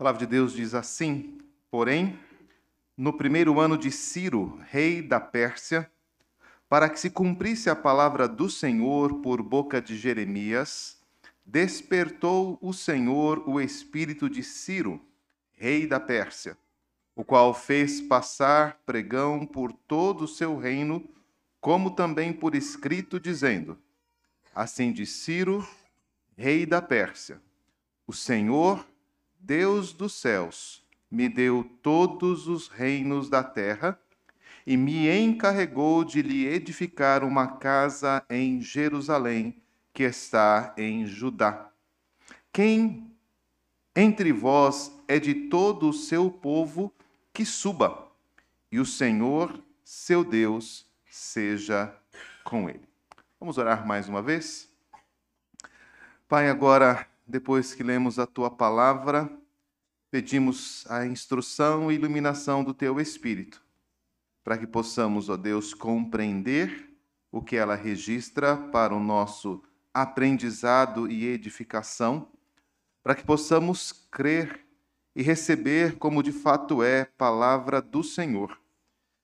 palavra de Deus diz assim: Porém, no primeiro ano de Ciro, rei da Pérsia, para que se cumprisse a palavra do Senhor por boca de Jeremias, despertou o Senhor o espírito de Ciro, rei da Pérsia, o qual fez passar pregão por todo o seu reino, como também por escrito, dizendo: Assim diz Ciro, rei da Pérsia: O Senhor Deus dos céus, me deu todos os reinos da terra e me encarregou de lhe edificar uma casa em Jerusalém, que está em Judá. Quem entre vós é de todo o seu povo, que suba, e o Senhor, seu Deus, seja com ele. Vamos orar mais uma vez? Pai, agora depois que lemos a tua palavra, pedimos a instrução e iluminação do teu Espírito, para que possamos, ó Deus, compreender o que ela registra para o nosso aprendizado e edificação, para que possamos crer e receber como de fato é palavra do Senhor,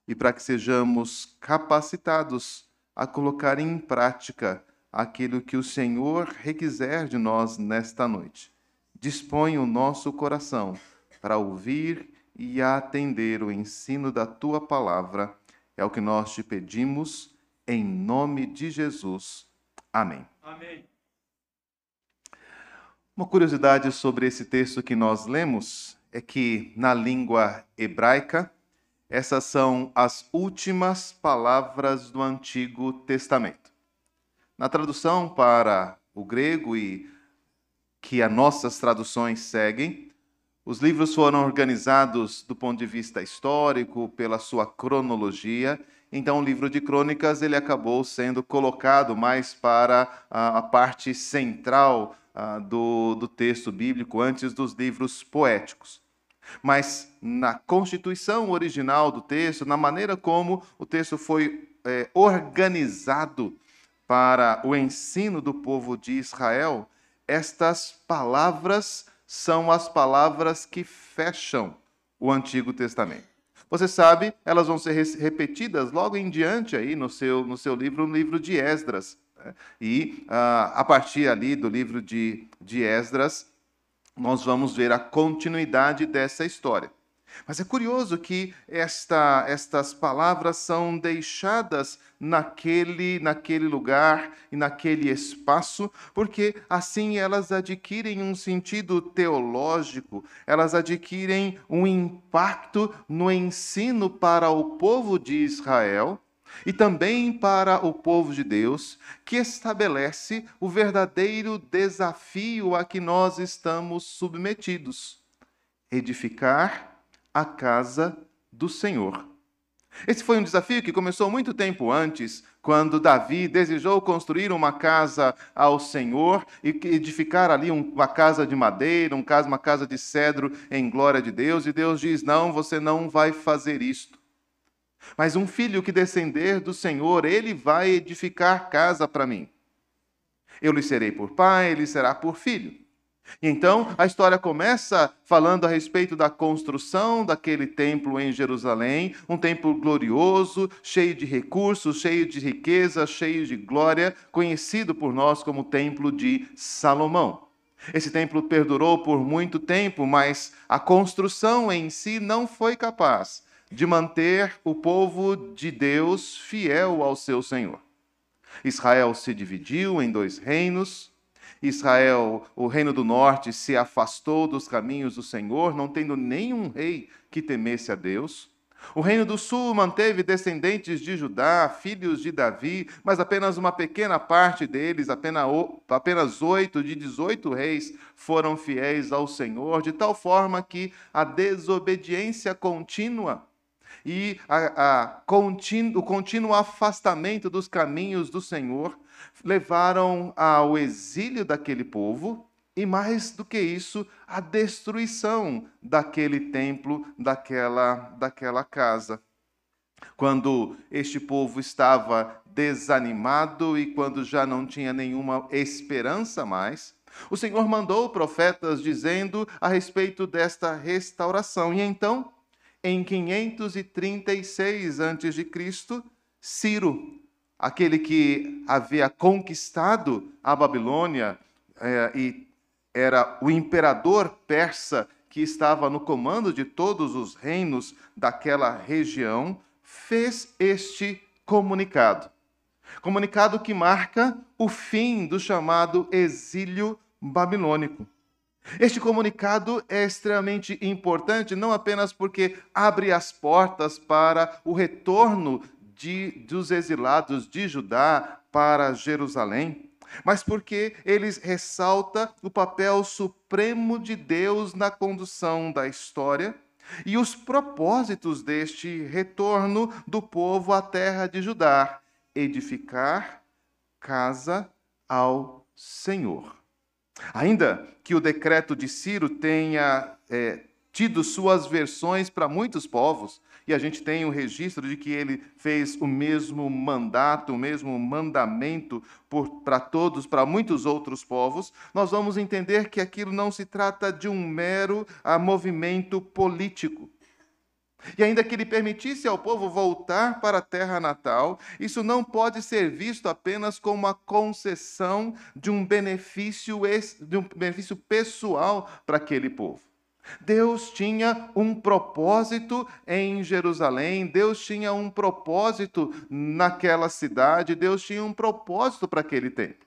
e para que sejamos capacitados a colocar em prática aquilo que o Senhor requiser de nós nesta noite. Dispõe o nosso coração para ouvir e atender o ensino da tua palavra. É o que nós te pedimos, em nome de Jesus. Amém. Amém. Uma curiosidade sobre esse texto que nós lemos é que, na língua hebraica, essas são as últimas palavras do Antigo Testamento. Na tradução para o grego e que as nossas traduções seguem, os livros foram organizados do ponto de vista histórico, pela sua cronologia. Então, o livro de Crônicas ele acabou sendo colocado mais para a, parte central do, do texto bíblico, antes dos livros poéticos. Mas na constituição original do texto, na maneira como o texto foi é, organizado para o ensino do povo de Israel, estas palavras são as palavras que fecham o Antigo Testamento. Você sabe, elas vão ser repetidas logo em diante aí no seu, no seu livro, no livro de Esdras. Né? E uh, a partir ali do livro de, de Esdras, nós vamos ver a continuidade dessa história. Mas é curioso que esta, estas palavras são deixadas naquele, naquele lugar e naquele espaço, porque assim elas adquirem um sentido teológico, elas adquirem um impacto no ensino para o povo de Israel e também para o povo de Deus, que estabelece o verdadeiro desafio a que nós estamos submetidos: edificar a casa do Senhor. Esse foi um desafio que começou muito tempo antes, quando Davi desejou construir uma casa ao Senhor e edificar ali uma casa de madeira, uma casa de cedro em glória de Deus, e Deus diz: Não, você não vai fazer isto. Mas um filho que descender do Senhor, ele vai edificar casa para mim. Eu lhe serei por pai, ele será por filho. Então, a história começa falando a respeito da construção daquele templo em Jerusalém, um templo glorioso, cheio de recursos, cheio de riqueza, cheio de glória, conhecido por nós como Templo de Salomão. Esse templo perdurou por muito tempo, mas a construção em si não foi capaz de manter o povo de Deus fiel ao seu Senhor. Israel se dividiu em dois reinos, Israel, o reino do norte, se afastou dos caminhos do Senhor, não tendo nenhum rei que temesse a Deus. O reino do sul manteve descendentes de Judá, filhos de Davi, mas apenas uma pequena parte deles, apenas oito de dezoito reis, foram fiéis ao Senhor, de tal forma que a desobediência contínua e a, a, o contínuo afastamento dos caminhos do Senhor levaram ao exílio daquele povo e, mais do que isso, a destruição daquele templo, daquela, daquela casa. Quando este povo estava desanimado e quando já não tinha nenhuma esperança mais, O Senhor mandou profetas dizendo a respeito desta restauração. E então, em 536 a.C., Ciro, aquele que havia conquistado a Babilônia é, e era o imperador persa que estava no comando de todos os reinos daquela região, fez este comunicado. Comunicado que marca o fim do chamado exílio babilônico. Este comunicado é extremamente importante, não apenas porque abre as portas para o retorno de, dos exilados de Judá para Jerusalém, mas porque eles ressalta o papel supremo de Deus na condução da história? E os propósitos deste retorno do povo à terra de Judá, edificar casa ao Senhor. Ainda que o decreto de Ciro tenha é, tido suas versões para muitos povos, e a gente tem o um registro de que ele fez o mesmo mandato, o mesmo mandamento para todos, para muitos outros povos, nós vamos entender que aquilo não se trata de um mero a, movimento político. E ainda que ele permitisse ao povo voltar para a terra natal, isso não pode ser visto apenas como uma concessão de um benefício, de um benefício pessoal para aquele povo. Deus tinha um propósito em Jerusalém, Deus tinha um propósito naquela cidade, Deus tinha um propósito para aquele tempo.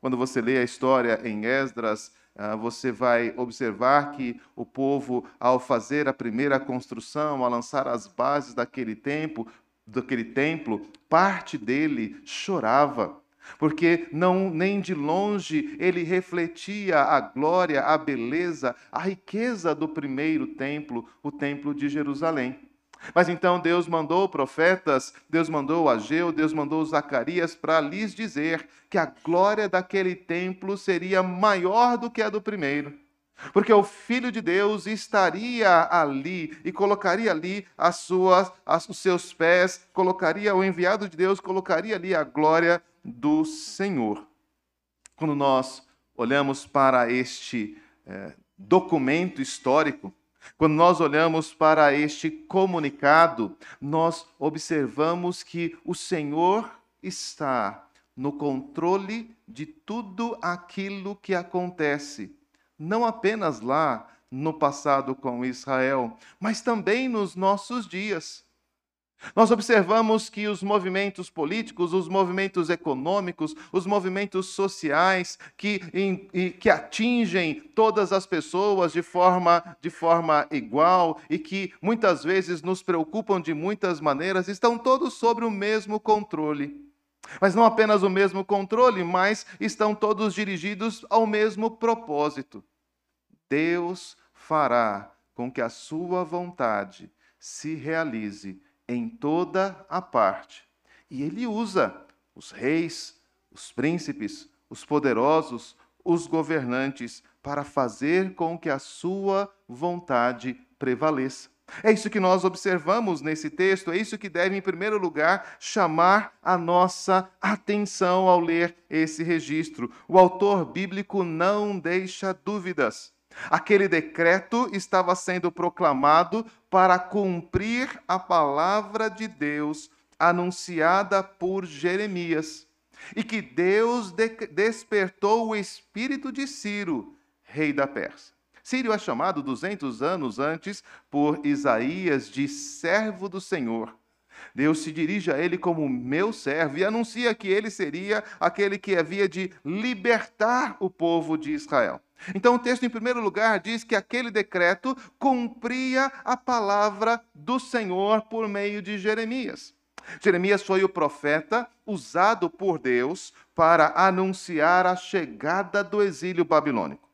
Quando você lê a história em Esdras, ah, você vai observar que o povo, ao fazer a primeira construção, ao lançar as bases daquele templo, daquele templo, parte dele chorava porque não nem de longe ele refletia a glória, a beleza, a riqueza do primeiro templo, o templo de Jerusalém. Mas então Deus mandou profetas, Deus mandou Ageu, Deus mandou Zacarias para lhes dizer que a glória daquele templo seria maior do que a do primeiro. Porque o Filho de Deus estaria ali e colocaria ali as suas, as, os seus pés, colocaria o enviado de Deus, colocaria ali a glória do Senhor. Quando nós olhamos para este é, documento histórico, quando nós olhamos para este comunicado, nós observamos que o Senhor está no controle de tudo aquilo que acontece, não apenas lá no passado com Israel, mas também nos nossos dias. Nós observamos que os movimentos políticos, os movimentos econômicos, os movimentos sociais que, em, que atingem todas as pessoas de forma, de forma igual e que muitas vezes nos preocupam de muitas maneiras, estão todos sobre o mesmo controle. Mas não apenas o mesmo controle, mas estão todos dirigidos ao mesmo propósito. Deus fará com que a sua vontade se realize em toda a parte. E ele usa os reis, os príncipes, os poderosos, os governantes para fazer com que a sua vontade prevaleça. É isso que nós observamos nesse texto, é isso que deve, em primeiro lugar, chamar a nossa atenção ao ler esse registro. O autor bíblico não deixa dúvidas. Aquele decreto estava sendo proclamado para cumprir a palavra de Deus anunciada por Jeremias, e que Deus de despertou o espírito de Ciro, rei da Pérsia. Ciro é chamado 200 anos antes por Isaías de servo do Senhor. Deus se dirige a ele como meu servo e anuncia que ele seria aquele que havia de libertar o povo de Israel. Então, o texto, em primeiro lugar, diz que aquele decreto cumpria a palavra do Senhor por meio de Jeremias. Jeremias foi o profeta usado por Deus para anunciar a chegada do exílio babilônico.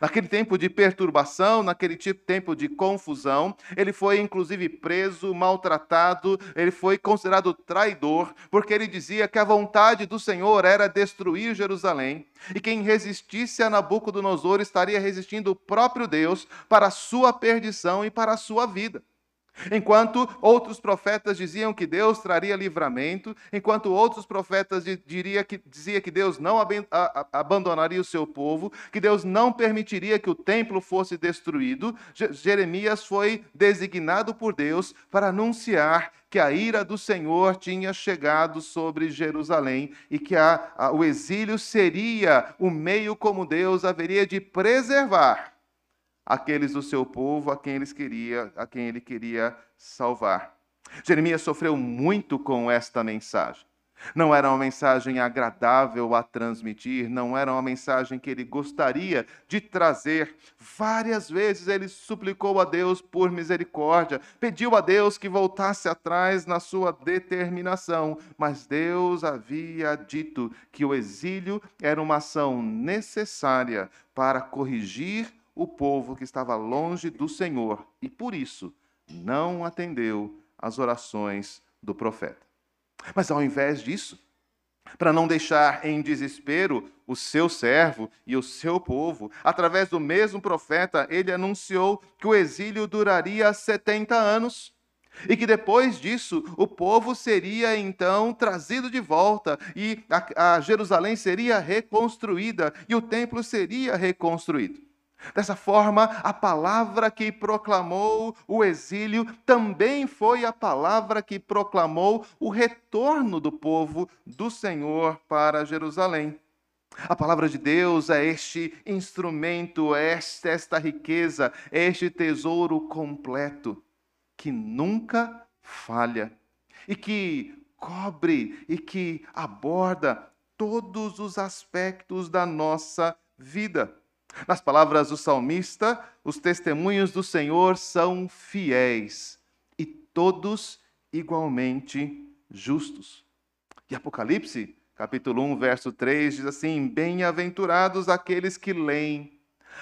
Naquele tempo de perturbação, naquele tipo, tempo de confusão, ele foi inclusive preso, maltratado, ele foi considerado traidor, porque ele dizia que a vontade do Senhor era destruir Jerusalém, e quem resistisse a Nabucodonosor estaria resistindo o próprio Deus para a sua perdição e para a sua vida. Enquanto outros profetas diziam que Deus traria livramento, enquanto outros profetas diria que, dizia que Deus não abandonaria o seu povo, que Deus não permitiria que o templo fosse destruído, Jeremias foi designado por Deus para anunciar que a ira do Senhor tinha chegado sobre Jerusalém e que a, a, o exílio seria o meio como Deus haveria de preservar aqueles do seu povo a quem, eles queria, a quem ele queria salvar. Jeremias sofreu muito com esta mensagem. Não era uma mensagem agradável a transmitir, não era uma mensagem que ele gostaria de trazer. Várias vezes ele suplicou a Deus por misericórdia, pediu a Deus que voltasse atrás na sua determinação, mas Deus havia dito que o exílio era uma ação necessária para corrigir o povo que estava longe do Senhor e por isso não atendeu às orações do profeta. Mas ao invés disso, para não deixar em desespero o seu servo e o seu povo, através do mesmo profeta, ele anunciou que o exílio duraria 70 anos. E que depois disso o povo seria então trazido de volta e a, a Jerusalém seria reconstruída e o templo seria reconstruído. Dessa forma, a palavra que proclamou o exílio também foi a palavra que proclamou o retorno do povo do Senhor para Jerusalém. A palavra de Deus é este instrumento, é esta, riqueza, é este tesouro completo que nunca falha e que cobre e que aborda todos os aspectos da nossa vida. Nas palavras do salmista, os testemunhos do Senhor são fiéis e todos igualmente justos. E Apocalipse, capítulo 1, verso 3, diz assim: Bem-aventurados aqueles que leem,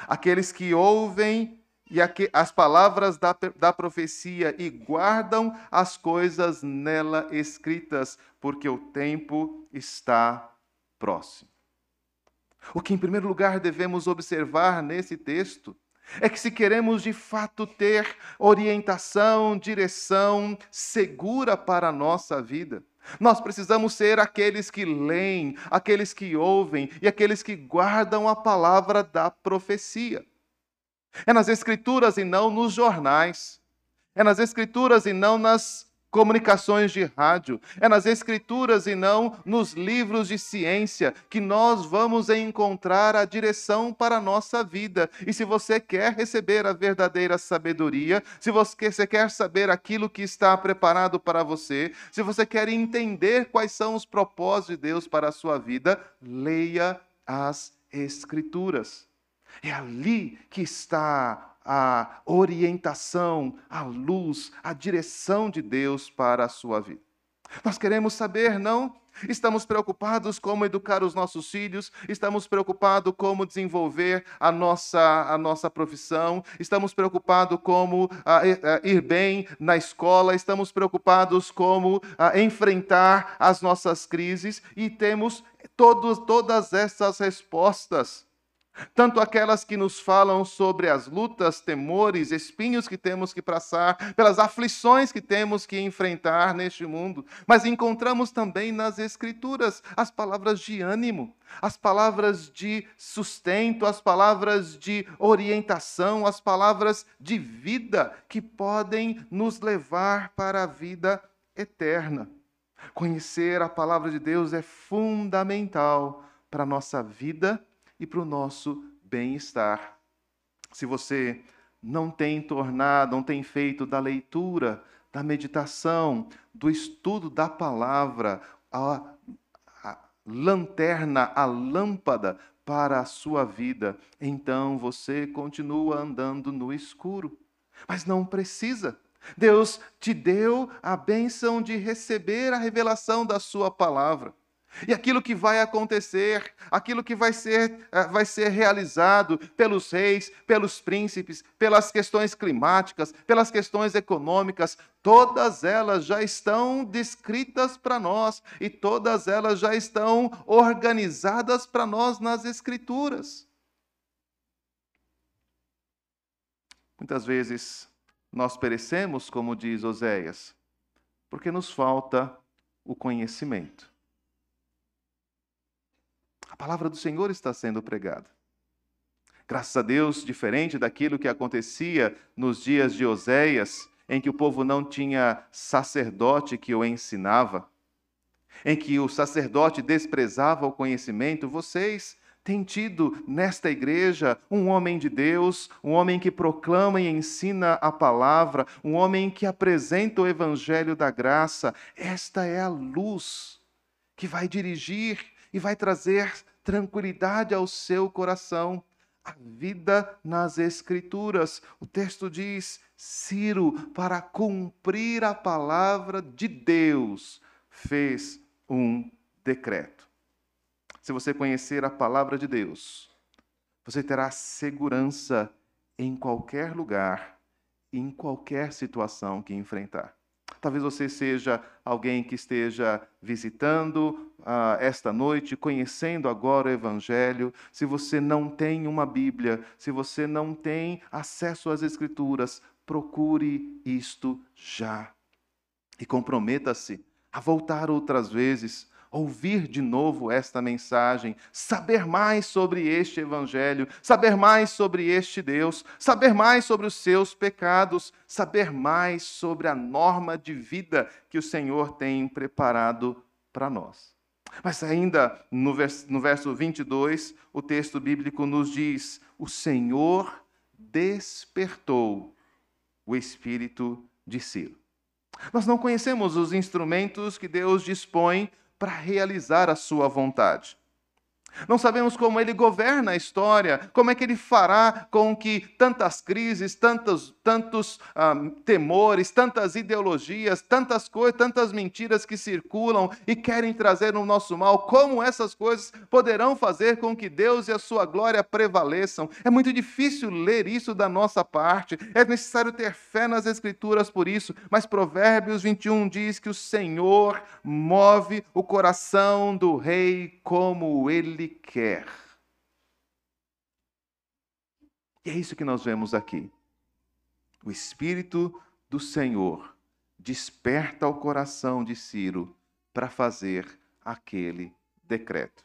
aqueles que ouvem e as palavras da, da profecia e guardam as coisas nela escritas, porque o tempo está próximo. O que, em primeiro lugar, devemos observar nesse texto é que, se queremos de fato ter orientação, direção segura para a nossa vida, nós precisamos ser aqueles que leem, aqueles que ouvem e aqueles que guardam a palavra da profecia. É nas Escrituras e não nos jornais. É nas Escrituras e não nas comunicações de rádio, é nas escrituras e não nos livros de ciência que nós vamos encontrar a direção para a nossa vida. E se você quer receber a verdadeira sabedoria, se você quer saber aquilo que está preparado para você, se você quer entender quais são os propósitos de Deus para a sua vida, leia as escrituras. É ali que está a orientação, a luz, a direção de Deus para a sua vida. Nós queremos saber, não? Estamos preocupados como educar os nossos filhos, estamos preocupados como desenvolver a nossa, a nossa profissão, estamos preocupados como ir bem na escola, estamos preocupados como enfrentar as nossas crises e temos todos, todas essas respostas tanto aquelas que nos falam sobre as lutas, temores, espinhos que temos que passar, pelas aflições que temos que enfrentar neste mundo, mas encontramos também nas Escrituras as palavras de ânimo, as palavras de sustento, as palavras de orientação, as palavras de vida que podem nos levar para a vida eterna. Conhecer a palavra de Deus é fundamental para a nossa vida e para o nosso bem-estar. Se você não tem tornado, não tem feito da leitura, da meditação, do estudo da palavra, a, a lanterna, a lâmpada para a sua vida, então você continua andando no escuro. Mas não precisa. Deus te deu a bênção de receber a revelação da sua palavra. E aquilo que vai acontecer, aquilo que vai ser, eh, vai ser realizado pelos reis, pelos príncipes, pelas questões climáticas, pelas questões econômicas, todas elas já estão descritas para nós e todas elas já estão organizadas para nós nas Escrituras. Muitas vezes nós perecemos, como diz Oséias? Porque nos falta o conhecimento. A palavra do Senhor está sendo pregada. Graças a Deus, diferente daquilo que acontecia nos dias de Oséias, em que o povo não tinha sacerdote que o ensinava, em que o sacerdote desprezava o conhecimento, vocês têm tido nesta igreja um homem de Deus, um homem que proclama e ensina a palavra, um homem que apresenta o evangelho da graça. Esta é a luz que vai dirigir e vai trazer tranquilidade ao seu coração. A vida nas Escrituras. O texto diz: Ciro, para cumprir a palavra de Deus, fez um decreto. Se você conhecer a palavra de Deus, você terá segurança em qualquer lugar, em qualquer situação que enfrentar. Talvez você seja alguém que esteja visitando uh, esta noite, conhecendo agora o Evangelho. Se você não tem uma Bíblia, se você não tem acesso às Escrituras, procure isto já. E comprometa-se a voltar outras vezes, ouvir de novo esta mensagem, saber mais sobre este Evangelho, saber mais sobre este Deus, saber mais sobre os seus pecados, saber mais sobre a norma de vida que o Senhor tem preparado para nós. Mas ainda no verso, no verso 22, o texto bíblico nos diz: O Senhor despertou o espírito de Ciro. Nós não conhecemos os instrumentos que Deus dispõe para realizar a sua vontade. Não sabemos como ele governa a história, como é que ele fará com que tantas crises, tantos, tantos ah, temores, tantas ideologias, tantas coisas, tantas mentiras que circulam e querem trazer no nosso mal, como essas coisas poderão fazer com que Deus e a sua glória prevaleçam. É muito difícil ler isso da nossa parte, é necessário ter fé nas Escrituras por isso, mas Provérbios 21 diz que o Senhor move o coração do rei como ele ele quer. E é isso que nós vemos aqui. O Espírito do Senhor desperta o coração de Ciro para fazer aquele decreto.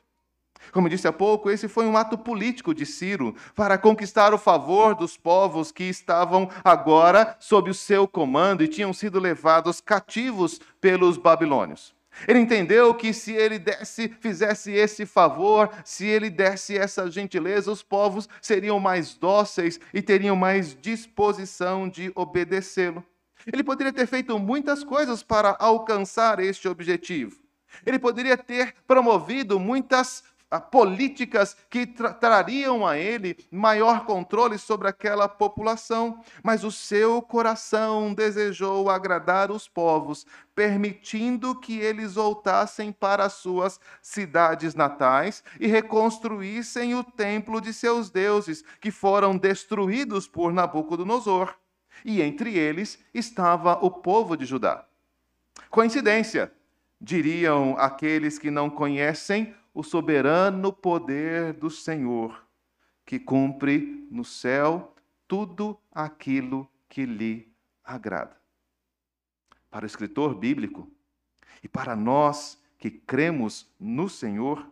Como disse há pouco, esse foi um ato político de Ciro para conquistar o favor dos povos que estavam agora sob o seu comando e tinham sido levados cativos pelos babilônios. Ele entendeu que se ele desse, fizesse esse favor, se ele desse essa gentileza, os povos seriam mais dóceis e teriam mais disposição de obedecê-lo. Ele poderia ter feito muitas coisas para alcançar este objetivo. Ele poderia ter promovido muitas políticas que tra trariam a ele maior controle sobre aquela população, mas o seu coração desejou agradar os povos, permitindo que eles voltassem para as suas cidades natais e reconstruíssem o templo de seus deuses, que foram destruídos por Nabucodonosor. E entre eles estava o povo de Judá. Coincidência, diriam aqueles que não conhecem o soberano poder do Senhor, que cumpre no céu tudo aquilo que lhe agrada. Para o escritor bíblico e para nós que cremos no Senhor,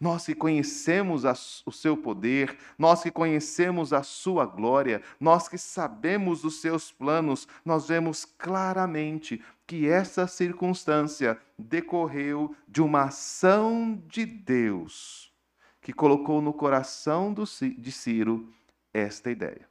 nós que conhecemos o seu poder, nós que conhecemos a sua glória, nós que sabemos os seus planos, nós vemos claramente que essa circunstância decorreu de uma ação de Deus que colocou no coração de Ciro esta ideia.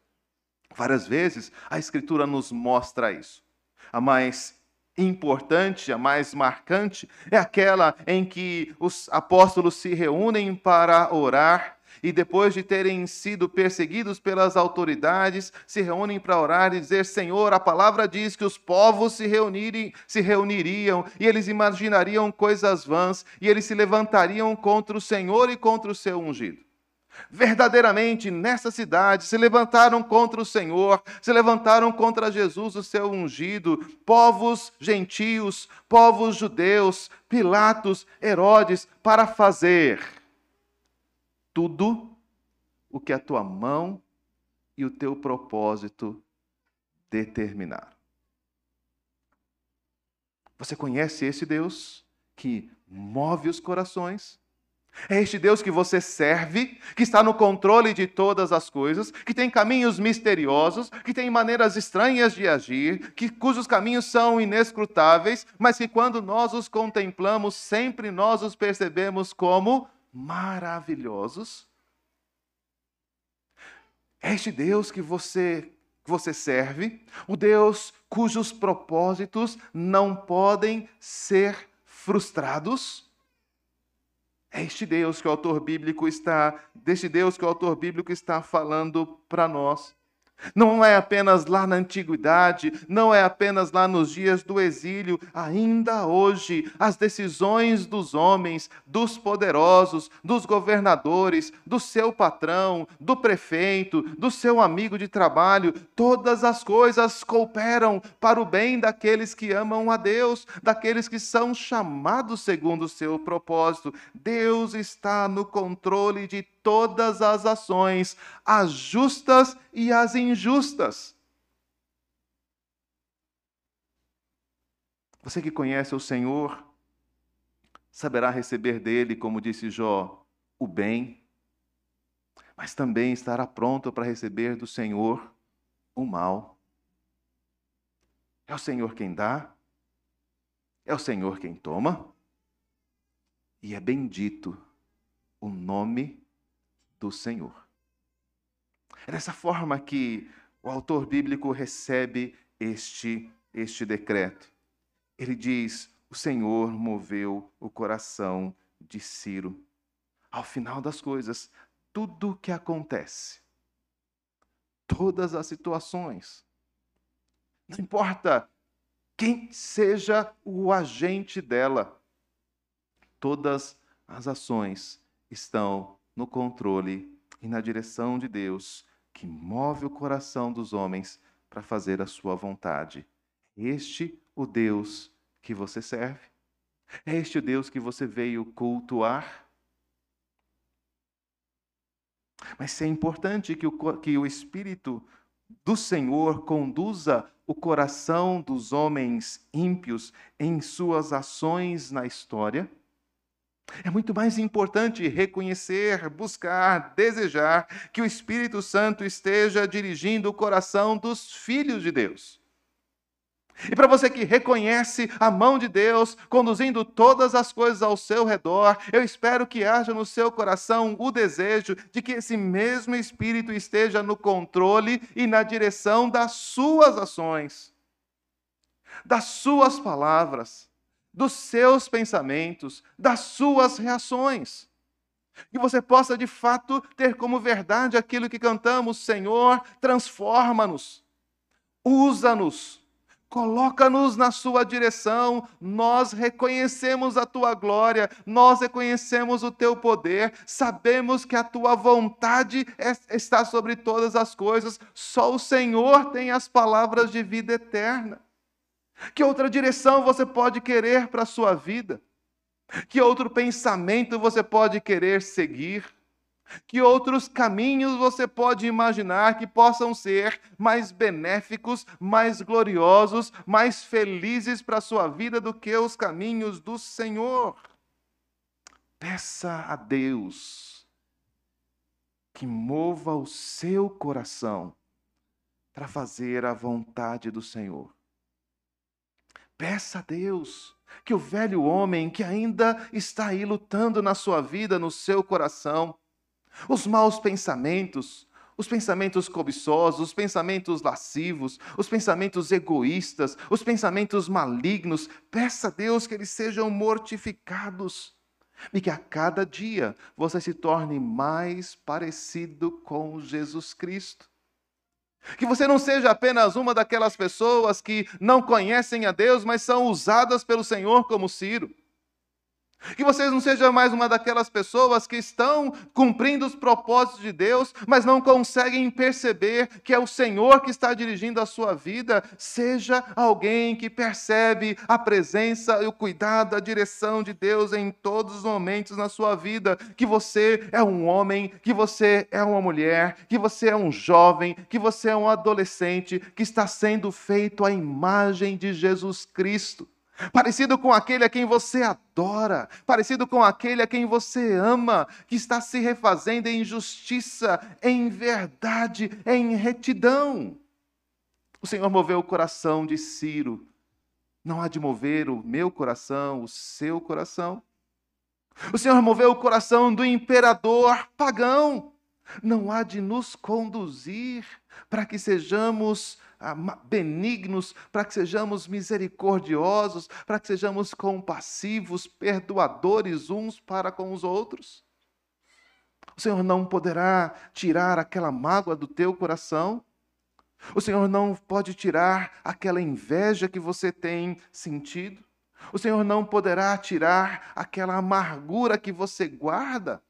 Várias vezes a Escritura nos mostra isso. A mais importante, a mais marcante, é aquela em que os apóstolos se reúnem para orar e depois de terem sido perseguidos pelas autoridades, se reúnem para orar e dizer: Senhor, a palavra diz que os povos se, reunirem, se reuniriam e eles imaginariam coisas vãs e eles se levantariam contra o Senhor e contra o seu ungido. Verdadeiramente, nessa cidade, se levantaram contra o Senhor, se levantaram contra Jesus, o seu ungido, povos gentios, povos judeus, Pilatos, Herodes, para fazer tudo o que a tua mão e o teu propósito determinar. Você conhece esse Deus que move os corações? É este Deus que você serve, que está no controle de todas as coisas, que tem caminhos misteriosos, que tem maneiras estranhas de agir, que, cujos caminhos são inescrutáveis, mas que quando nós os contemplamos, sempre nós os percebemos como maravilhosos. É este Deus que você que você serve, o Deus cujos propósitos não podem ser frustrados. É este Deus que o autor bíblico está, deste Deus que o autor bíblico está falando para nós. Não é apenas lá na antiguidade, não é apenas lá nos dias do exílio, ainda hoje, as decisões dos homens, dos poderosos, dos governadores, do seu patrão, do prefeito, do seu amigo de trabalho, todas as coisas cooperam para o bem daqueles que amam a Deus, daqueles que são chamados segundo o seu propósito. Deus está no controle de todas as ações, as justas e as injustas. Você que conhece o Senhor, saberá receber dele, como disse Jó, o bem, mas também estará pronto para receber do Senhor o mal. É o Senhor quem dá, é o Senhor quem toma, e é bendito o nome do Senhor. É dessa forma que o autor bíblico recebe este, este decreto. Ele diz: O Senhor moveu o coração de Ciro. Ao final das coisas, tudo o que acontece, todas as situações, não importa quem seja o agente dela, todas as ações estão no controle e na direção de Deus, que move o coração dos homens para fazer a sua vontade. Este o Deus que você serve? É este o Deus que você veio cultuar? Mas é importante que o, que o Espírito do Senhor conduza o coração dos homens ímpios em suas ações na história é muito mais importante reconhecer, buscar, desejar que o Espírito Santo esteja dirigindo o coração dos filhos de Deus. E para você que reconhece a mão de Deus conduzindo todas as coisas ao seu redor, eu espero que haja no seu coração o desejo de que esse mesmo Espírito esteja no controle e na direção das suas ações, das suas palavras dos seus pensamentos, das suas reações. Que você possa de fato ter como verdade aquilo que cantamos: Senhor, transforma-nos, usa-nos, coloca-nos na Sua direção. Nós reconhecemos a Tua glória, nós reconhecemos o Teu poder, sabemos que a Tua vontade é, está sobre todas as coisas, só o Senhor tem as palavras de vida eterna. Que outra direção você pode querer para a sua vida? Que outro pensamento você pode querer seguir? Que outros caminhos você pode imaginar que possam ser mais benéficos, mais gloriosos, mais felizes para a sua vida do que os caminhos do Senhor? Peça a Deus que mova o seu coração para fazer a vontade do Senhor. Peça a Deus que o velho homem que ainda está aí lutando na sua vida, no seu coração, os maus pensamentos, os pensamentos cobiçosos, os pensamentos lascivos, os pensamentos egoístas, os pensamentos malignos, peça a Deus que eles sejam mortificados e que a cada dia você se torne mais parecido com Jesus Cristo. Que você não seja apenas uma daquelas pessoas que não conhecem a Deus, mas são usadas pelo Senhor como Ciro. Que vocês não sejam mais uma daquelas pessoas que estão cumprindo os propósitos de Deus, mas não conseguem perceber que é o Senhor que está dirigindo a sua vida. Seja alguém que percebe a presença e o cuidado, a direção de Deus em todos os momentos na sua vida. Que você é um homem, que você é uma mulher, que você é um jovem, que você é um adolescente que está sendo feito à imagem de Jesus Cristo parecido com aquele a quem você adora, parecido com aquele a quem você ama, que está se refazendo em justiça, em verdade, em retidão. O Senhor moveu o coração de Ciro. Não há de mover o meu coração, o seu coração. O Senhor moveu o coração do imperador pagão. Não há de nos conduzir para que sejamos benignos, para que sejamos misericordiosos, para que sejamos compassivos, perdoadores uns para com os outros. O Senhor não poderá tirar aquela mágoa do teu coração. O Senhor não pode tirar aquela inveja que você tem sentido. O Senhor não poderá tirar aquela amargura que você guarda.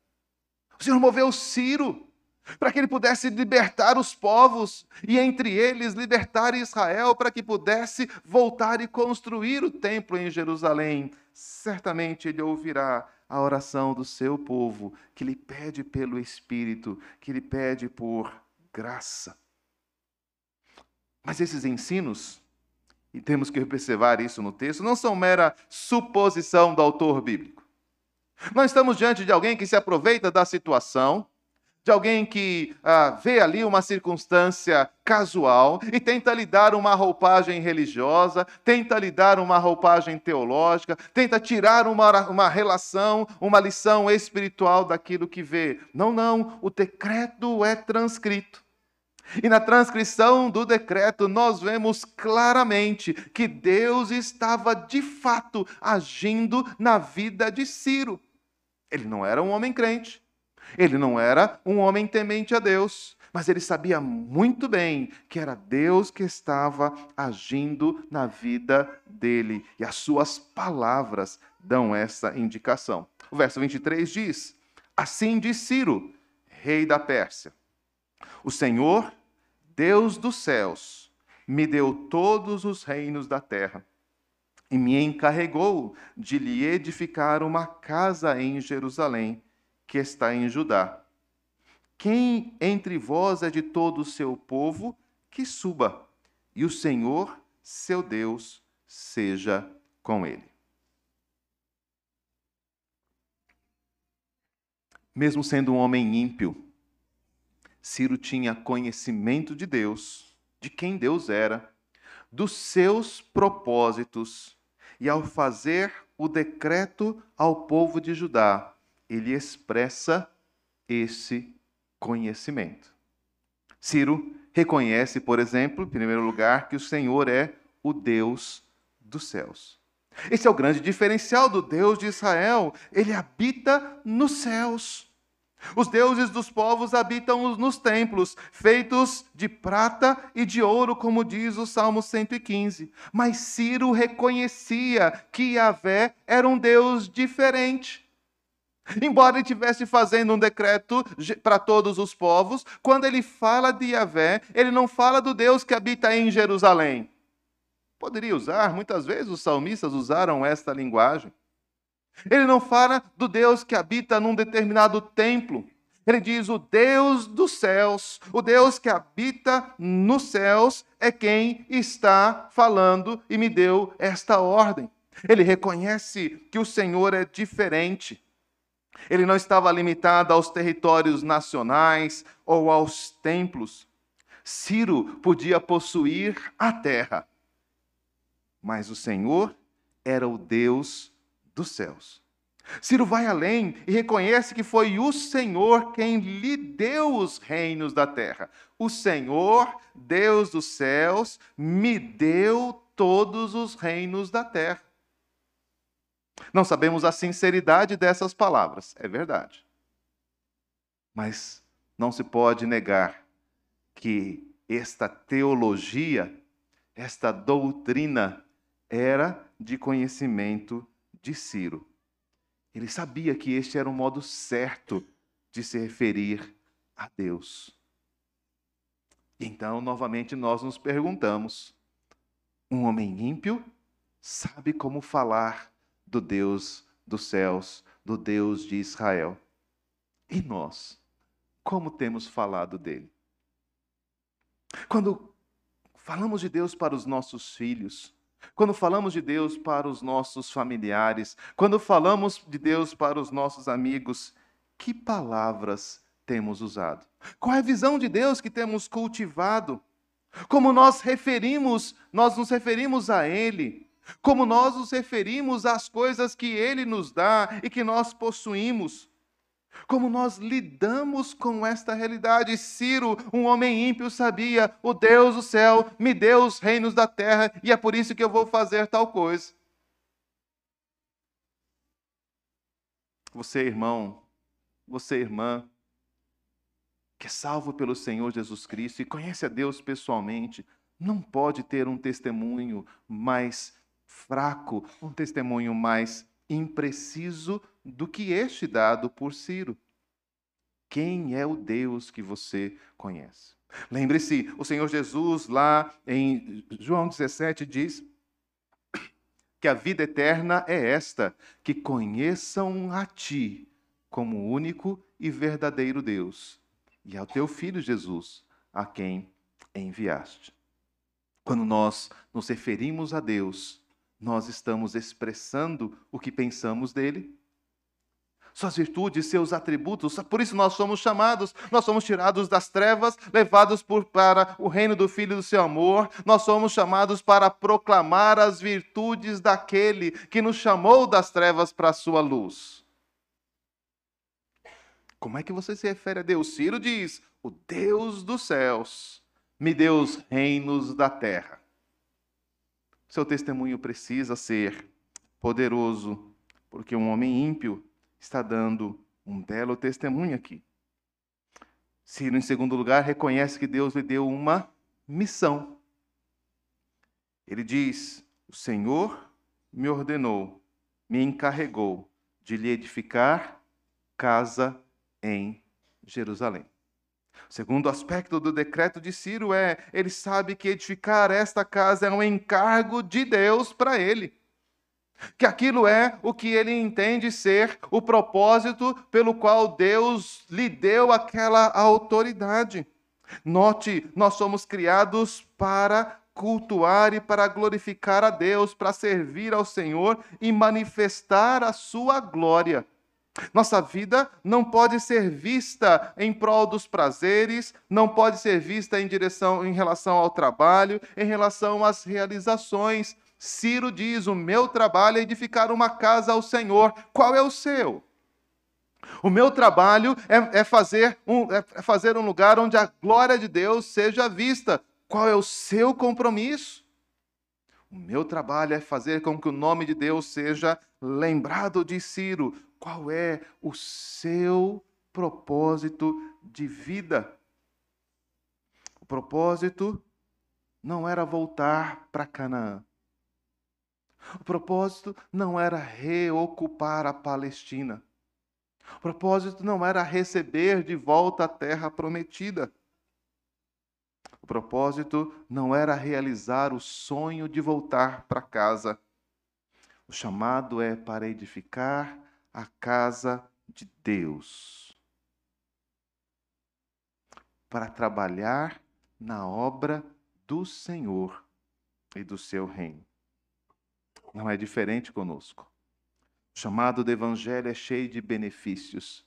O Senhor moveu Ciro para que ele pudesse libertar os povos e entre eles libertar Israel, para que pudesse voltar e construir o templo em Jerusalém. Certamente ele ouvirá a oração do seu povo, que lhe pede pelo Espírito, que lhe pede por graça. Mas esses ensinos, e temos que observar isso no texto, não são mera suposição do autor bíblico. Nós estamos diante de alguém que se aproveita da situação de alguém que ah, vê ali uma circunstância casual e tenta lhe dar uma roupagem religiosa, tenta lhe dar uma roupagem teológica, tenta tirar uma, uma relação, uma lição espiritual daquilo que vê. Não, não, o decreto é transcrito. E na transcrição do decreto, nós vemos claramente que Deus estava de fato agindo na vida de Ciro. Ele não era um homem crente, ele não era um homem temente a Deus, mas ele sabia muito bem que era Deus que estava agindo na vida dele, e as suas palavras dão essa indicação. O verso 23 diz: Assim diz Ciro, rei da Pérsia: O Senhor, Deus dos céus, me deu todos os reinos da terra e me encarregou de lhe edificar uma casa em Jerusalém que está em Judá. Quem entre vós é de todo o seu povo, que suba, e o Senhor, seu Deus, seja com ele. Mesmo sendo um homem ímpio, Ciro tinha conhecimento de Deus, de quem Deus era, dos seus propósitos, e ao fazer o decreto ao povo de Judá, ele expressa esse conhecimento. Ciro reconhece, por exemplo, em primeiro lugar, que o Senhor é o Deus dos céus. Esse é o grande diferencial do Deus de Israel. Ele habita nos céus. Os deuses dos povos habitam nos templos, feitos de prata e de ouro, como diz o Salmo 115. Mas Ciro reconhecia que Yahvé era um Deus diferente. Embora ele estivesse fazendo um decreto para todos os povos, quando ele fala de Yahvé, ele não fala do Deus que habita em Jerusalém. Poderia usar, muitas vezes os salmistas usaram esta linguagem. Ele não fala do Deus que habita num determinado templo. Ele diz: o Deus dos céus, o Deus que habita nos céus, é quem está falando e me deu esta ordem. Ele reconhece que o Senhor é diferente. Ele não estava limitado aos territórios nacionais ou aos templos. Ciro podia possuir a terra, mas o Senhor era o Deus dos céus. Ciro vai além e reconhece que foi o Senhor quem lhe deu os reinos da terra. O Senhor, Deus dos céus, me deu todos os reinos da terra. Não sabemos a sinceridade dessas palavras, é verdade. Mas não se pode negar que esta teologia, esta doutrina, era de conhecimento de Ciro. Ele sabia que este era o modo certo de se referir a Deus. Então, novamente, nós nos perguntamos: um homem ímpio sabe como falar do Deus dos céus, do Deus de Israel. E nós, como temos falado dele? Quando falamos de Deus para os nossos filhos, quando falamos de Deus para os nossos familiares, quando falamos de Deus para os nossos amigos, que palavras temos usado? Qual é a visão de Deus que temos cultivado? Como nós referimos, nós nos referimos a Ele, como nós nos referimos às coisas que Ele nos dá e que nós possuímos. Como nós lidamos com esta realidade? Ciro, um homem ímpio, sabia: o Deus do céu me deu os reinos da terra e é por isso que eu vou fazer tal coisa. Você, irmão, você, irmã, que é salvo pelo Senhor Jesus Cristo e conhece a Deus pessoalmente, não pode ter um testemunho mais fraco, um testemunho mais impreciso do que este dado por Ciro. Quem é o Deus que você conhece? Lembre-se, o Senhor Jesus, lá em João 17, diz que a vida eterna é esta: que conheçam a Ti como único e verdadeiro Deus, e ao Teu Filho Jesus, a quem enviaste. Quando nós nos referimos a Deus, nós estamos expressando o que pensamos dele, suas virtudes, seus atributos. Por isso nós somos chamados, nós somos tirados das trevas, levados por, para o reino do Filho do seu amor. Nós somos chamados para proclamar as virtudes daquele que nos chamou das trevas para a sua luz. Como é que você se refere a Deus? Ciro diz: o Deus dos céus me deu os reinos da terra. Seu testemunho precisa ser poderoso, porque um homem ímpio está dando um belo testemunho aqui. Ciro, em segundo lugar, reconhece que Deus lhe deu uma missão. Ele diz: O Senhor me ordenou, me encarregou de lhe edificar casa em Jerusalém. O segundo aspecto do decreto de Ciro é: ele sabe que edificar esta casa é um encargo de Deus para ele. Que aquilo é o que ele entende ser o propósito pelo qual Deus lhe deu aquela autoridade. Note, nós somos criados para cultuar e para glorificar a Deus, para servir ao Senhor e manifestar a sua glória. Nossa vida não pode ser vista em prol dos prazeres, não pode ser vista em direção em relação ao trabalho, em relação às realizações. Ciro diz: "O meu trabalho é edificar uma casa ao Senhor". Qual é o seu? O meu trabalho é, é fazer um, é fazer um lugar onde a glória de Deus seja vista. Qual é o seu compromisso? O meu trabalho é fazer com que o nome de Deus seja lembrado de Ciro. Qual é o seu propósito de vida? O propósito não era voltar para Canaã. O propósito não era reocupar a Palestina. O propósito não era receber de volta a terra prometida. O propósito não era realizar o sonho de voltar para casa. O chamado é para edificar a casa de Deus, para trabalhar na obra do Senhor e do seu reino. Não é diferente conosco. O chamado do Evangelho é cheio de benefícios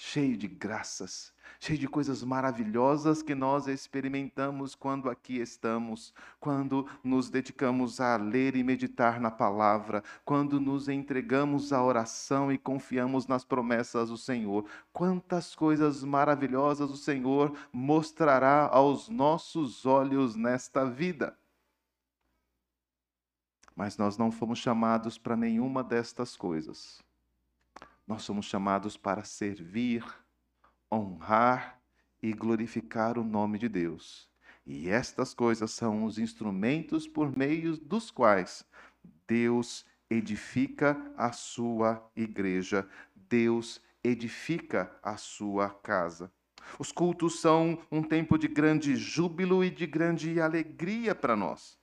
cheio de graças, cheio de coisas maravilhosas que nós experimentamos quando aqui estamos, quando nos dedicamos a ler e meditar na palavra, quando nos entregamos à oração e confiamos nas promessas do Senhor. Quantas coisas maravilhosas o Senhor mostrará aos nossos olhos nesta vida. Mas nós não fomos chamados para nenhuma destas coisas. Nós somos chamados para servir, honrar e glorificar o nome de Deus. E estas coisas são os instrumentos por meio dos quais Deus edifica a sua igreja. Deus edifica a sua casa. Os cultos são um tempo de grande júbilo e de grande alegria para nós.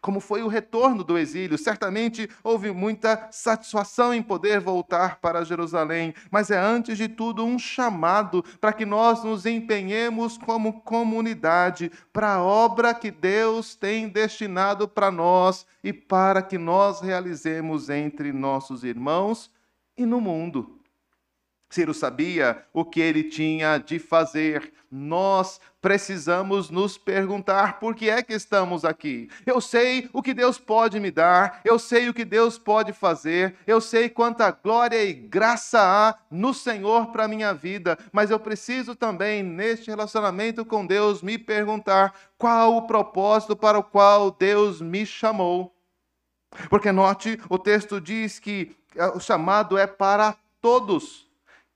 Como foi o retorno do exílio, certamente houve muita satisfação em poder voltar para Jerusalém, mas é antes de tudo um chamado para que nós nos empenhemos como comunidade para a obra que Deus tem destinado para nós e para que nós realizemos entre nossos irmãos e no mundo. Ciro sabia o que ele tinha de fazer. Nós precisamos nos perguntar por que é que estamos aqui. Eu sei o que Deus pode me dar, eu sei o que Deus pode fazer, eu sei quanta glória e graça há no Senhor para a minha vida, mas eu preciso também, neste relacionamento com Deus, me perguntar qual o propósito para o qual Deus me chamou. Porque note, o texto diz que eh, o chamado é para todos.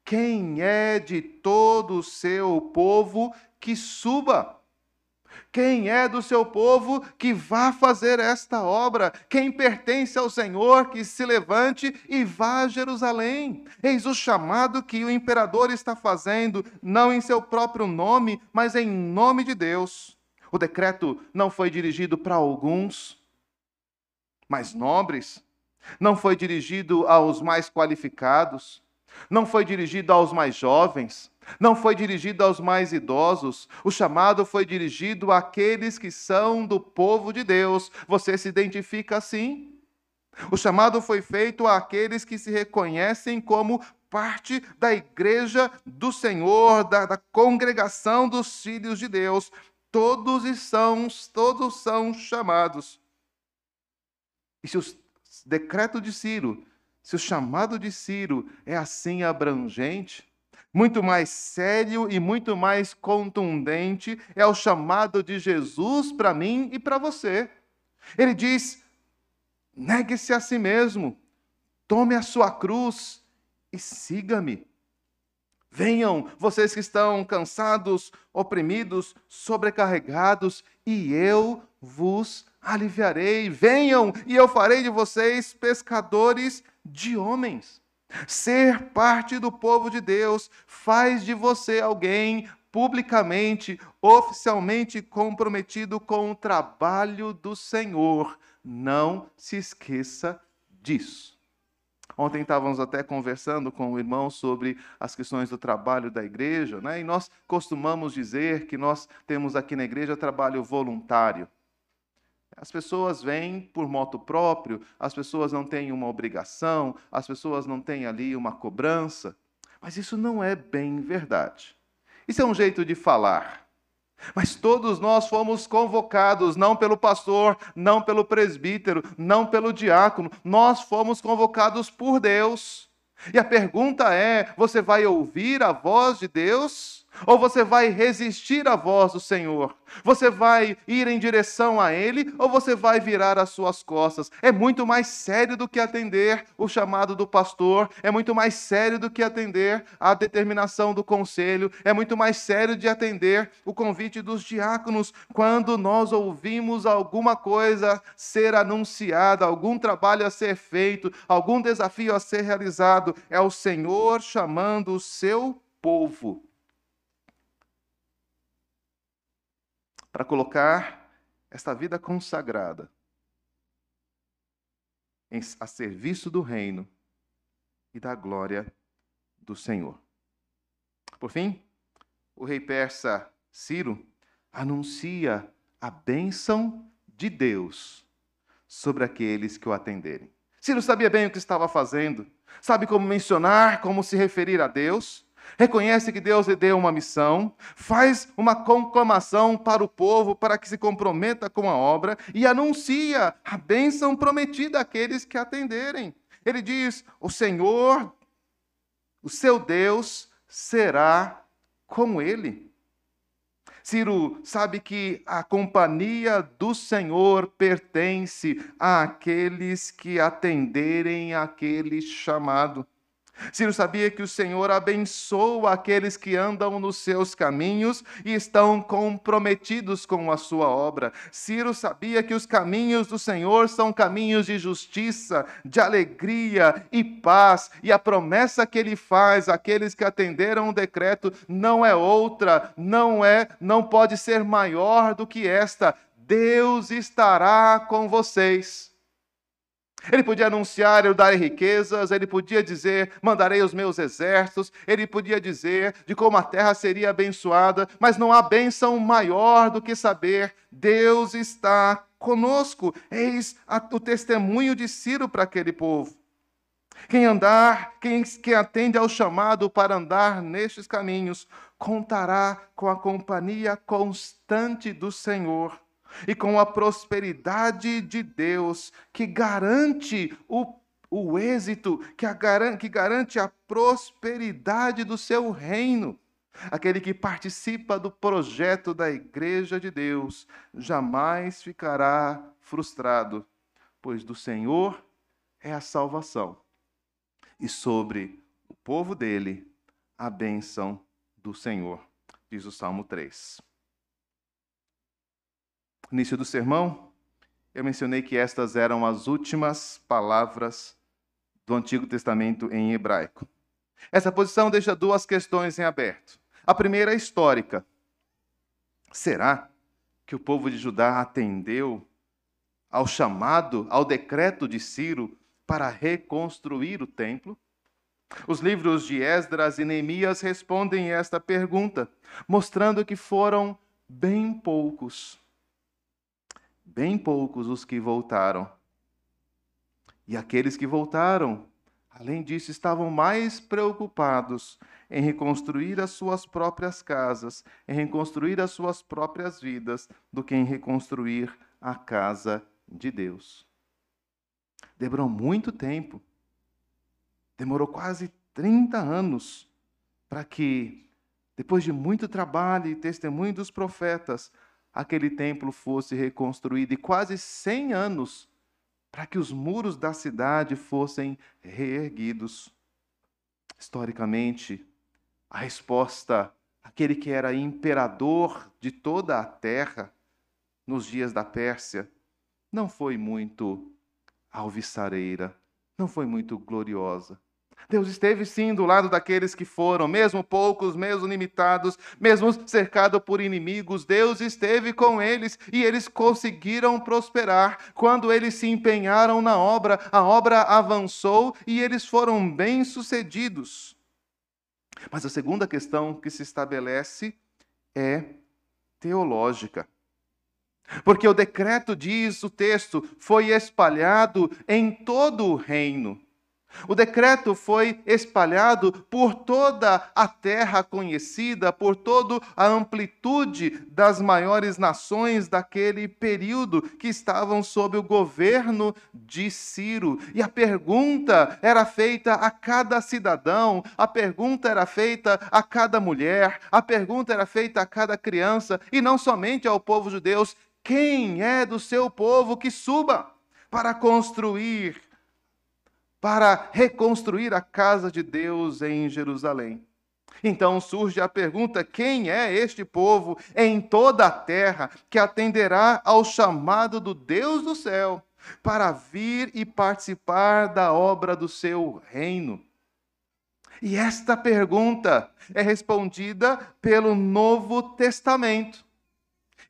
Quem é de todo o seu povo que suba? Quem é do seu povo que vá fazer esta obra? Quem pertence ao Senhor que se levante e vá a Jerusalém? Eis o chamado que o imperador está fazendo, não em seu próprio nome, mas em nome de Deus. O decreto não foi dirigido para alguns mais nobres, não foi dirigido aos mais qualificados, não foi dirigido aos mais jovens, não foi dirigido aos mais idosos. O chamado foi dirigido àqueles que são do povo de Deus. Você se identifica assim? O chamado foi feito àqueles que se reconhecem como parte da igreja do Senhor, da, da congregação dos filhos de Deus. Todos são, todos são chamados. E se o decreto de Ciro se o chamado de Ciro é assim abrangente, muito mais sério e muito mais contundente é o chamado de Jesus para mim e para você. Ele diz: negue-se a si mesmo, tome a sua cruz e siga-me. Venham, vocês que estão cansados, oprimidos, sobrecarregados, e eu vos aliviarei. Venham, e eu farei de vocês pescadores de homens. Ser parte do povo de Deus faz de você alguém publicamente, oficialmente comprometido com o trabalho do Senhor. Não se esqueça disso. Ontem estávamos até conversando com o irmão sobre as questões do trabalho da igreja, né? e nós costumamos dizer que nós temos aqui na igreja trabalho voluntário. As pessoas vêm por moto próprio, as pessoas não têm uma obrigação, as pessoas não têm ali uma cobrança. Mas isso não é bem verdade. Isso é um jeito de falar. Mas todos nós fomos convocados, não pelo pastor, não pelo presbítero, não pelo diácono, nós fomos convocados por Deus. E a pergunta é: você vai ouvir a voz de Deus? Ou você vai resistir à voz do Senhor? Você vai ir em direção a Ele ou você vai virar as suas costas? É muito mais sério do que atender o chamado do pastor, é muito mais sério do que atender a determinação do conselho, é muito mais sério de atender o convite dos diáconos. Quando nós ouvimos alguma coisa ser anunciada, algum trabalho a ser feito, algum desafio a ser realizado, é o Senhor chamando o seu povo para colocar esta vida consagrada a serviço do reino e da glória do Senhor. Por fim, o rei persa Ciro anuncia a bênção de Deus sobre aqueles que o atenderem. Ciro sabia bem o que estava fazendo, sabe como mencionar, como se referir a Deus reconhece que Deus lhe deu uma missão, faz uma conclamação para o povo para que se comprometa com a obra e anuncia a bênção prometida àqueles que atenderem. Ele diz: O Senhor, o seu Deus, será com ele. Ciro sabe que a companhia do Senhor pertence àqueles que atenderem aquele chamado. Ciro sabia que o Senhor abençoa aqueles que andam nos seus caminhos e estão comprometidos com a sua obra. Ciro sabia que os caminhos do Senhor são caminhos de justiça, de alegria e paz, e a promessa que ele faz àqueles que atenderam o decreto não é outra, não é, não pode ser maior do que esta. Deus estará com vocês. Ele podia anunciar, eu darei riquezas, ele podia dizer, mandarei os meus exércitos, ele podia dizer de como a terra seria abençoada, mas não há bênção maior do que saber, Deus está conosco. Eis o testemunho de Ciro para aquele povo. Quem andar, quem, quem atende ao chamado para andar nestes caminhos, contará com a companhia constante do Senhor e com a prosperidade de Deus, que garante o, o êxito, que, a, que garante a prosperidade do seu reino. Aquele que participa do projeto da Igreja de Deus jamais ficará frustrado, pois do Senhor é a salvação, e sobre o povo dele a bênção do Senhor, diz o Salmo 3 início do sermão, eu mencionei que estas eram as últimas palavras do Antigo Testamento em hebraico. Essa posição deixa duas questões em aberto. A primeira é histórica. Será que o povo de Judá atendeu ao chamado, ao decreto de Ciro para reconstruir o templo? Os livros de Esdras e Neemias respondem esta pergunta, mostrando que foram bem poucos bem poucos os que voltaram. E aqueles que voltaram, além disso, estavam mais preocupados em reconstruir as suas próprias casas, em reconstruir as suas próprias vidas, do que em reconstruir a casa de Deus. Demorou muito tempo, demorou quase 30 anos para que, depois de muito trabalho e testemunho dos profetas, aquele templo fosse reconstruído e quase 100 anos para que os muros da cidade fossem reerguidos. Historicamente, a resposta, aquele que era imperador de toda a terra nos dias da Pérsia, não foi muito alvissareira, não foi muito gloriosa. Deus esteve sim do lado daqueles que foram, mesmo poucos, mesmo limitados, mesmo cercado por inimigos, Deus esteve com eles e eles conseguiram prosperar. Quando eles se empenharam na obra, a obra avançou e eles foram bem-sucedidos. Mas a segunda questão que se estabelece é teológica. Porque o decreto diz, o texto, foi espalhado em todo o reino. O decreto foi espalhado por toda a terra conhecida, por toda a amplitude das maiores nações daquele período que estavam sob o governo de Ciro. E a pergunta era feita a cada cidadão, a pergunta era feita a cada mulher, a pergunta era feita a cada criança, e não somente ao povo judeu: quem é do seu povo que suba para construir para reconstruir a casa de Deus em Jerusalém. Então surge a pergunta: quem é este povo em toda a terra que atenderá ao chamado do Deus do céu para vir e participar da obra do seu reino? E esta pergunta é respondida pelo Novo Testamento.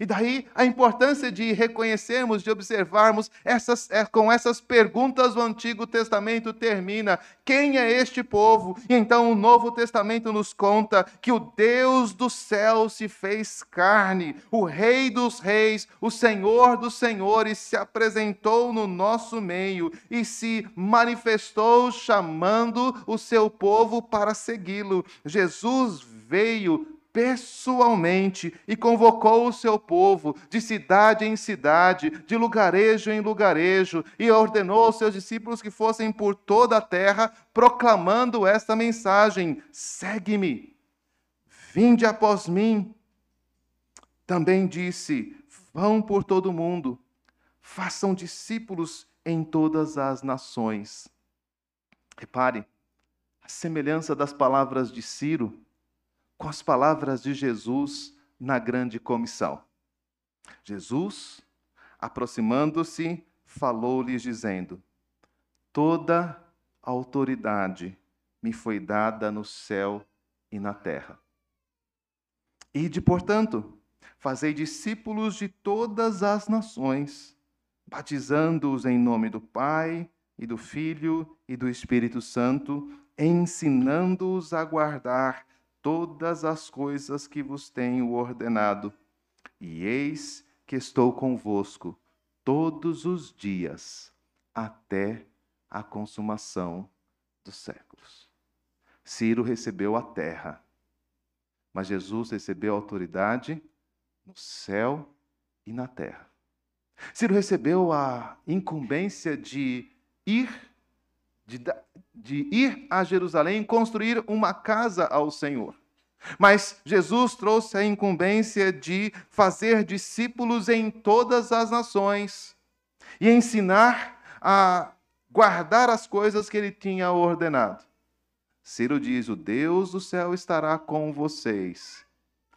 E daí a importância de reconhecermos, de observarmos essas, é, com essas perguntas o Antigo Testamento termina: quem é este povo? E então o Novo Testamento nos conta que o Deus do céu se fez carne, o Rei dos Reis, o Senhor dos Senhores se apresentou no nosso meio e se manifestou chamando o seu povo para segui-lo. Jesus veio pessoalmente e convocou o seu povo de cidade em cidade, de lugarejo em lugarejo, e ordenou aos seus discípulos que fossem por toda a terra proclamando esta mensagem: segue-me, vinde após mim. Também disse: vão por todo o mundo, façam discípulos em todas as nações. Repare, a semelhança das palavras de Ciro com as palavras de Jesus na grande comissão. Jesus, aproximando-se, falou-lhes, dizendo: Toda autoridade me foi dada no céu e na terra. Ide, portanto, fazei discípulos de todas as nações, batizando-os em nome do Pai e do Filho e do Espírito Santo, ensinando-os a guardar todas as coisas que vos tenho ordenado. E eis que estou convosco todos os dias, até a consumação dos séculos. Ciro recebeu a terra, mas Jesus recebeu autoridade no céu e na terra. Ciro recebeu a incumbência de ir de, de ir a Jerusalém construir uma casa ao Senhor. Mas Jesus trouxe a incumbência de fazer discípulos em todas as nações e ensinar a guardar as coisas que ele tinha ordenado. Ciro diz: O Deus do céu estará com vocês.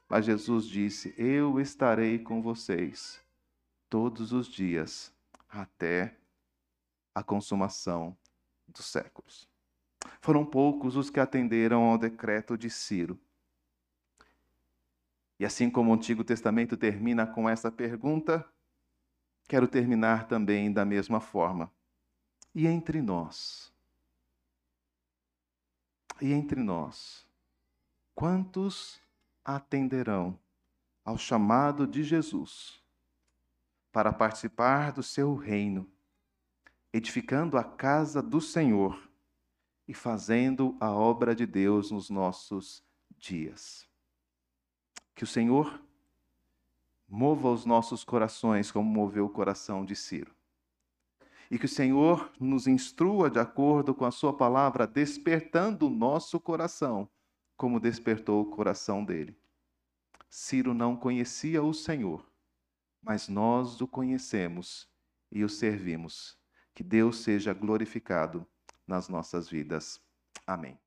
Mas Jesus disse: Eu estarei com vocês todos os dias até a consumação dos séculos. Foram poucos os que atenderam ao decreto de Ciro. E assim como o Antigo Testamento termina com essa pergunta, quero terminar também da mesma forma. E entre nós? E entre nós? Quantos atenderão ao chamado de Jesus para participar do seu reino? Edificando a casa do Senhor e fazendo a obra de Deus nos nossos dias. Que o Senhor mova os nossos corações como moveu o coração de Ciro. E que o Senhor nos instrua de acordo com a Sua palavra, despertando o nosso coração, como despertou o coração dele. Ciro não conhecia o Senhor, mas nós o conhecemos e o servimos que Deus seja glorificado nas nossas vidas. Amém.